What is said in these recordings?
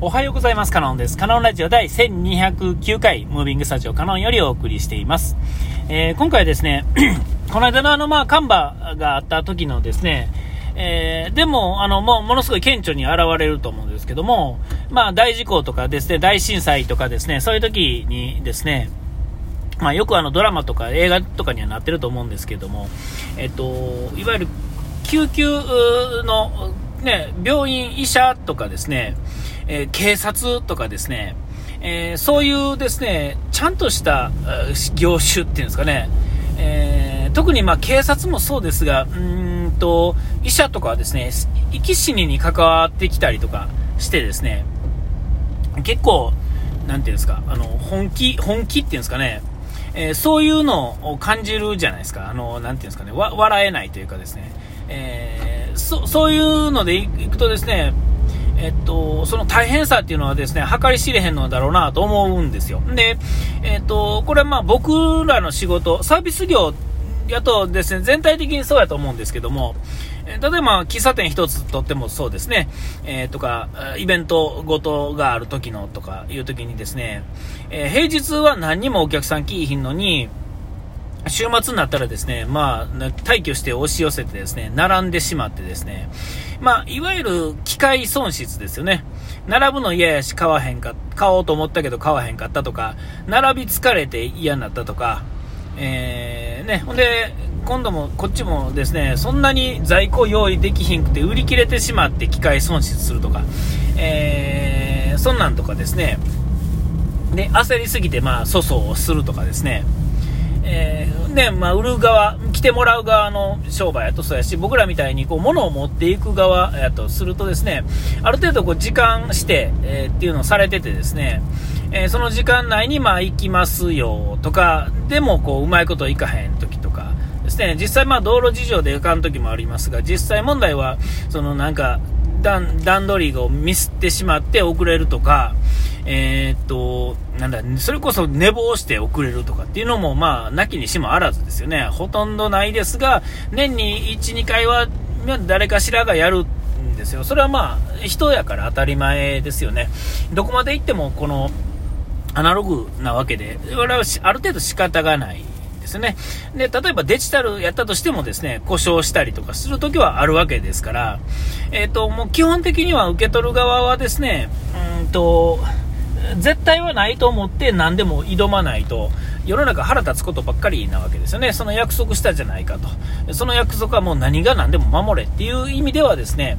おはようございます。カノンです。カノンラジオ第1209回、ムービングスタジオカノンよりお送りしています。えー、今回はですね、この間のあの、まあ、カンバがあった時のですね、えー、でも、あの、もう、ものすごい顕著に現れると思うんですけども、まあ、大事故とかですね、大震災とかですね、そういう時にですね、まあ、よくあの、ドラマとか映画とかにはなってると思うんですけども、えっと、いわゆる、救急の、ね、病院、医者とかですね、え、警察とかですね、え、そういうですね、ちゃんとした業種っていうんですかね、え、特にま警察もそうですが、うんと、医者とかはですね、生き死にに関わってきたりとかしてですね、結構、なんていうんですか、あの、本気、本気っていうんですかね、えー、そういうのを感じるじゃないですか。あの、なんていうんですかね、笑えないというかですね、えー、そそういうのでいくとですね、えっと、その大変さっていうのはですね、計り知れへんのだろうなと思うんですよ。で、えっと、これはまあ僕らの仕事、サービス業やとですね、全体的にそうやと思うんですけども、例えば喫茶店一つとってもそうですね、えー、とか、イベントごとがある時のとかいう時にですね、えー、平日は何にもお客さん来いひんのに、週末になったらですね、まあ、退去して押し寄せてですね、並んでしまってですね、まあ、いわゆる機械損失ですよね。並ぶの嫌やし買わへんか、買おうと思ったけど買わへんかったとか、並び疲れて嫌になったとか、えー、ね、ほんで、今度もこっちもですね、そんなに在庫用意できひんくて売り切れてしまって機械損失するとか、えー、そんなんとかですね、で、焦りすぎてまあ粗相をするとかですね、え、ね、まあ、売る側、来てもらう側の商売やとそうやし、僕らみたいにこう物を持っていく側やとするとですね、ある程度こう時間して、えー、っていうのをされててですね、えー、その時間内にまあ行きますよとか、でもこううまいこといかへん時とかですね、実際まあ道路事情で行かん時もありますが、実際問題は、そのなんか段、段取りをミスってしまって遅れるとか、えー、っと、なんだ、それこそ寝坊して遅れるとかっていうのも、まあ、なきにしもあらずですよね。ほとんどないですが、年に1、2回は、誰かしらがやるんですよ。それはまあ、人やから当たり前ですよね。どこまで行っても、この、アナログなわけで、これはある程度仕方がないですね。で、例えばデジタルやったとしてもですね、故障したりとかするときはあるわけですから、えっ、ー、と、もう基本的には受け取る側はですね、うんと、絶対はないと思って何でも挑まないと世の中腹立つことばっかりなわけですよね。その約束したじゃないかと。その約束はもう何が何でも守れっていう意味ではですね、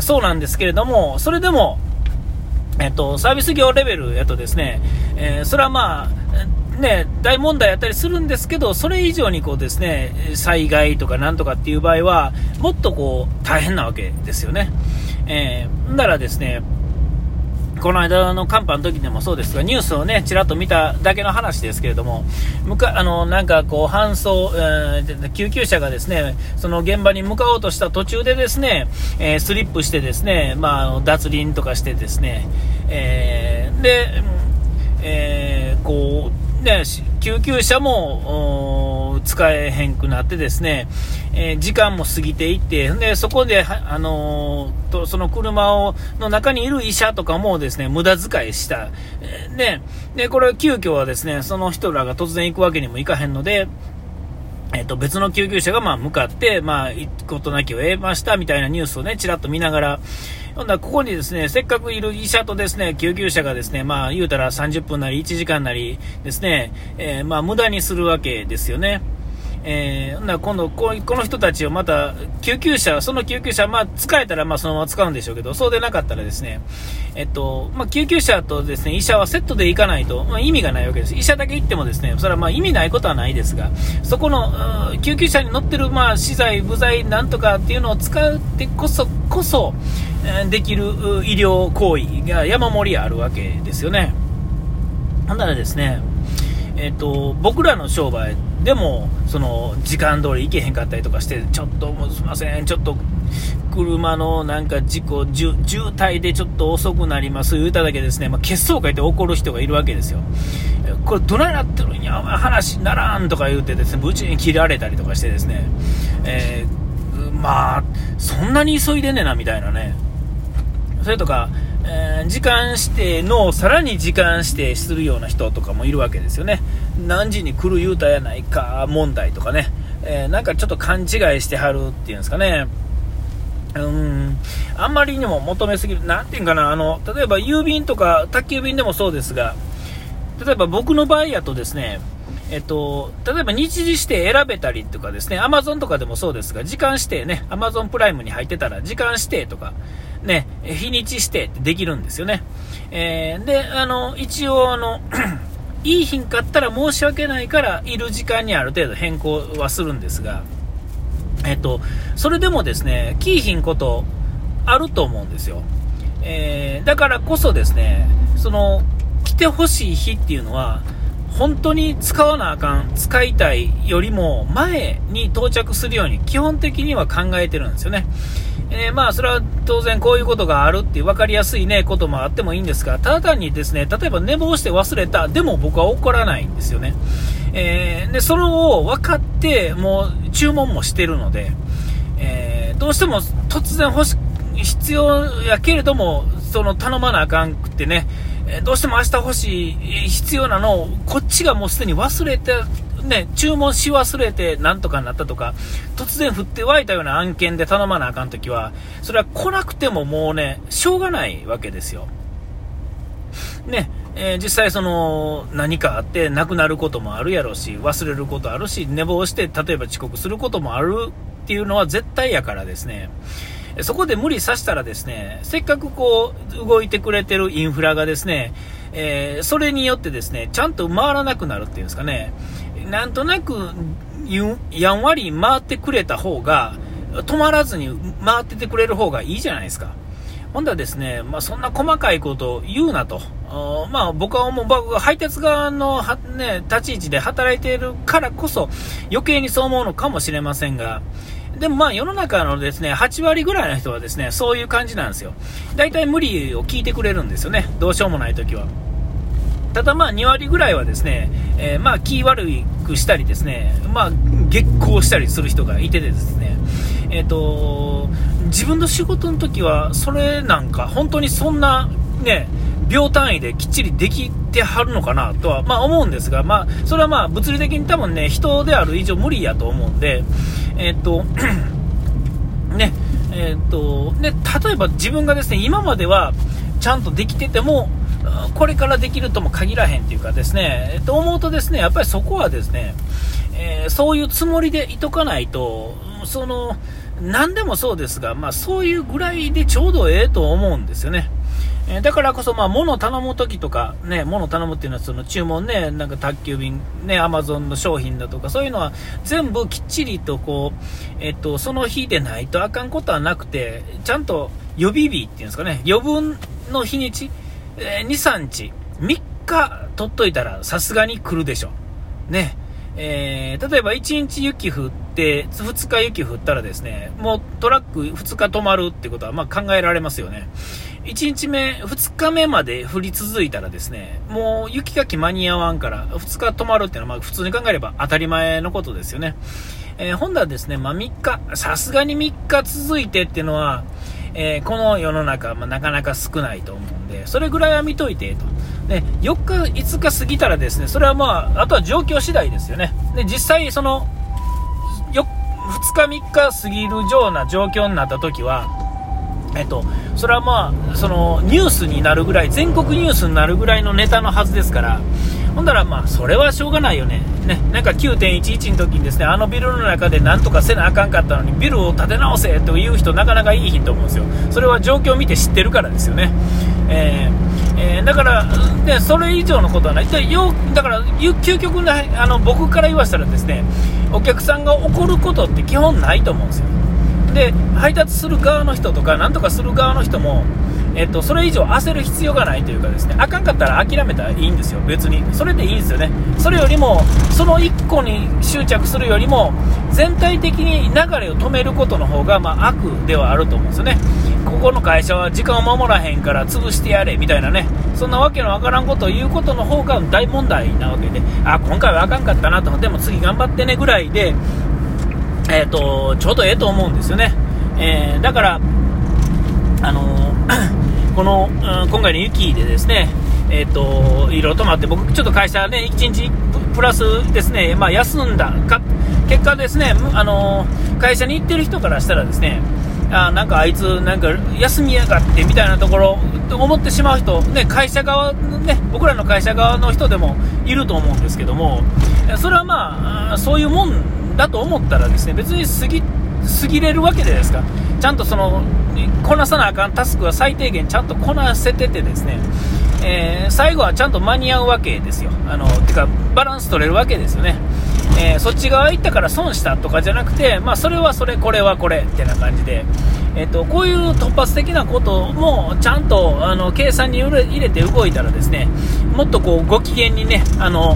そうなんですけれども、それでも、えっと、サービス業レベルやとですね、えー、それはまあ、ね、大問題やったりするんですけど、それ以上にこうですね、災害とかなんとかっていう場合は、もっとこう、大変なわけですよね。えー、だからですね、この間の寒波の時でもそうですが、ニュースをね、ちらっと見ただけの話ですけれども、むかあのなんかこう搬送、えー、救急車がですね、その現場に向かおうとした途中でですね、えー、スリップしてですね、まあ、脱輪とかしてですね、えー、で、えー、こう、ね、救急車も使えへんくなってですね、えー、時間も過ぎていって、でそこで、あのー、とその車をの中にいる医者とかもですね無駄遣いした、え、ででこれ、急遽はですねその人らが突然行くわけにもいかへんので、えっ、と、別の救急車がまあ向かって、まあ、行くことなきを得ましたみたいなニュースをね、ちらっと見ながら、ほんなここにですね、せっかくいる医者とですね、救急車がですね、まあ、言うたら30分なり1時間なりですね、えー、まあ、無駄にするわけですよね。えー、な今度こ、この人たちをまた、救急車、その救急車、まあ、使えたらまあそのまま使うんでしょうけど、そうでなかったらですね、えっと、まあ、救急車とですね、医者はセットで行かないと、まあ、意味がないわけです。医者だけ行ってもですね、それはまあ意味ないことはないですが、そこの、救急車に乗ってる、まあ、資材、部材、なんとかっていうのを使ってこそ、こそ、できる医療行為が山盛りあるわけですよね。ほんならですね、えっと、僕らの商売でもその時間通り行けへんかったりとかしてちょっともうすいませんちょっと車のなんか事故渋滞でちょっと遅くなります言うただけですね、まあ、血相会って怒る人がいるわけですよ。これどないなってるんや？お前話ならんとか言うてですねブチに切られたりとかしてですね、えー、まあそんなに急いでねんなみたいなね。それとかえー、時間指定のさらに時間指定するような人とかもいるわけですよね。何時に来る言うたやないか問題とかね、えー、なんかちょっと勘違いしてはるっていうんですかね。うん、あんまりにも求めすぎる。なんていうんかな、あの、例えば郵便とか宅急便でもそうですが、例えば僕の場合やとですね、えっと、例えば日時指定選べたりとかですね、アマゾンとかでもそうですが、時間指定ね、アマゾンプライムに入ってたら、時間指定とか、ね、日にち指定ってできるんですよね。えー、で、あの、一応、あの、いい品買ったら申し訳ないから、いる時間にある程度変更はするんですが、えっと、それでもですね、キー品ことあると思うんですよ。えー、だからこそですね、その、来てほしい日っていうのは、本当に使わなあかん、使いたいよりも前に到着するように基本的には考えてるんですよね。えー、まあ、それは当然こういうことがあるっていう分かりやすいね、こともあってもいいんですが、ただ単にですね、例えば寝坊して忘れた、でも僕は怒らないんですよね。えー、で、それを分かって、もう注文もしてるので、えー、どうしても突然欲し、必要やけれども、その頼まなあかんくってね、どうしても明日欲しい、必要なのを、こっちがもうすでに忘れて、ね、注文し忘れてなんとかなったとか、突然降って湧いたような案件で頼まなあかんときは、それは来なくてももうね、しょうがないわけですよ。ね、えー、実際その何かあって亡くなることもあるやろうし、忘れることあるし、寝坊して例えば遅刻することもあるっていうのは絶対やからですね、そこで無理させたらですね、せっかくこう、動いてくれてるインフラがですね、えー、それによってですね、ちゃんと回らなくなるっていうんですかね、なんとなく、やんわり回ってくれた方が、止まらずに回っててくれる方がいいじゃないですか。ほんだですね、まあ、そんな細かいことを言うなと。まあ、僕は思う、僕が配達側のね、立ち位置で働いているからこそ、余計にそう思うのかもしれませんが、でもまあ世の中のですね、8割ぐらいの人はですね、そういう感じなんですよ。大体無理を聞いてくれるんですよね。どうしようもない時は。ただまあ2割ぐらいはですね、えー、まあ気悪くしたりですね、まあ激高したりする人がいてですね、えっ、ー、と、自分の仕事の時はそれなんか本当にそんなね、秒単位できっちりできてはるのかなとは、まあ、思うんですが、まあ、それはまあ物理的に多分ね、人である以上無理やと思うんで、えっと、ね、えっと、で、例えば自分がですね、今まではちゃんとできてても、これからできるとも限らへんっていうかですね、えっと、思うとですね、やっぱりそこはですね、えー、そういうつもりでいとかないと、その、何でもそうですが、まあそういうぐらいでちょうどええと思うんですよね。えだからこそ、まあ、物頼むときとか、ね、物頼むっていうのは、その注文ね、なんか宅急便、ね、アマゾンの商品だとか、そういうのは全部きっちりとこう、えっと、その日でないとあかんことはなくて、ちゃんと予備日っていうんですかね、余分の日にち、えー、2、3日、3日取っといたらさすがに来るでしょ。ね。えー、例えば1日雪降って、2日雪降ったらですね、もうトラック2日止まるってことはまあ考えられますよね。1日目、2日目まで降り続いたらですね、もう雪かき間に合わんから、2日止まるっていうのは、まあ普通に考えれば当たり前のことですよね。えー、本はですね、まあ3日、さすがに3日続いてっていうのは、えー、この世の中、まあ、なかなか少ないと思うんで、それぐらいは見といてと。で、4日、5日過ぎたらですね、それはまあ、あとは状況次第ですよね。で、実際その、2日3日過ぎるような状況になった時は、えっと、それはまあ、そのニュースになるぐらい、全国ニュースになるぐらいのネタのはずですから、ほんだらまあ、それはしょうがないよね。ね、なんか9.11の時にですね、あのビルの中でなんとかせなあかんかったのに、ビルを建て直せという人なかなかいいと思うんですよ。それは状況を見て知ってるからですよね。えー、えー、だから、ね、それ以上のことはない。でよだから、究極の、あの、僕から言わせたらですね、お客さんが怒ることって基本ないと思うんですよ。で配達する側の人とかなんとかする側の人も、えっと、それ以上焦る必要がないというかですねあかんかったら諦めたらいいんですよ別に。それでいいんですよね。それよりもその1個に執着するよりも全体的に流れを止めることの方がまあ、悪ではあると思うんですよね。ここの会社は時間を守らへんから潰してやれみたいなね。そんなわけのわからんことを言うことの方が大問題なわけで。あ今回はあかんかったなとでも次頑張ってねぐらいでえ、ー、と、ちょうどええと思うんですよね。えー、だから、あの、この、うん、今回の雪でですね、え、ー、と、いろいろ止まって、僕、ちょっと会社ね、1日プラスですね、まあ、休んだか、結果ですね、あの会社に行ってる人からしたらですね、あなんかあいつ、なんか休みやがってみたいなところ、思ってしまう人、ね、会社側、ね、僕らの会社側の人でもいると思うんですけども、それはまあ、そういうもんだと思ったらですね、別に過ぎ、過ぎれるわけじゃないですか。ちゃんとその、こなさなあかんタスクは最低限ちゃんとこなせててですね、えー、最後はちゃんと間に合うわけですよ。あの、てか、バランス取れるわけですよね。えー、そっち側行ったから損したとかじゃなくて、まあ、それはそれ、これはこれってな感じで、えーと、こういう突発的なこともちゃんとあの計算に入れて動いたらですねもっとこうご機嫌にねあの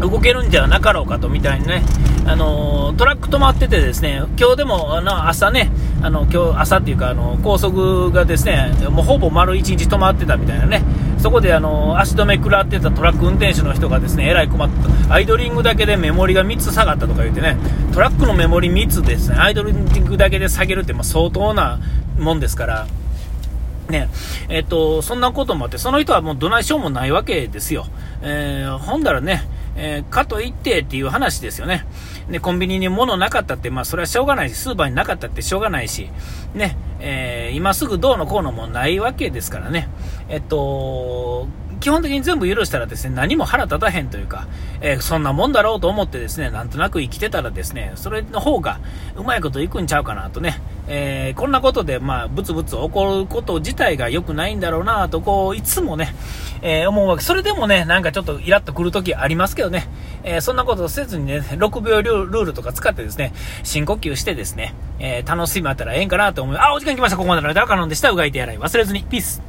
動けるんじゃなかろうかとみたいにね、あのトラック止まっててですね、今日でもあの朝ね、あの今日朝っていうかあの高速がですね、もうほぼ丸1日止まってたみたいなね、そこであの足止め食らってたトラック運転手の人がですね、えらい困った、アイドリングだけでメモリが3つ下がったとか言ってね、トラックのメモリ3つですね、アイドリングだけで下げるってま相当なもんですから。ね、えっと、そんなこともあって、その人はもうどないしようもないわけですよ。えー、ほんだらね、えー、かといってっていう話ですよね。で、コンビニに物なかったって、まあそれはしょうがないし、スーパーになかったってしょうがないし、ね、えー、今すぐどうのこうのもないわけですからね。えっと、基本的に全部許したらですね、何も腹立たへんというか、えー、そんなもんだろうと思ってですね、なんとなく生きてたらですね、それの方がうまいこといくんちゃうかなとね、えー、こんなことで、まあ、ブツブツ起こること自体が良くないんだろうなと、こう、いつもね、えー、思うわけ。それでもね、なんかちょっとイラッとくるときありますけどね、えー、そんなことせずにね、6秒ルールとか使ってですね、深呼吸してですね、え楽しみあったらええんかなと思う。あ、お時間来ました。ここまでの間、カノンでした。うがいてやらい忘れずに。ピース。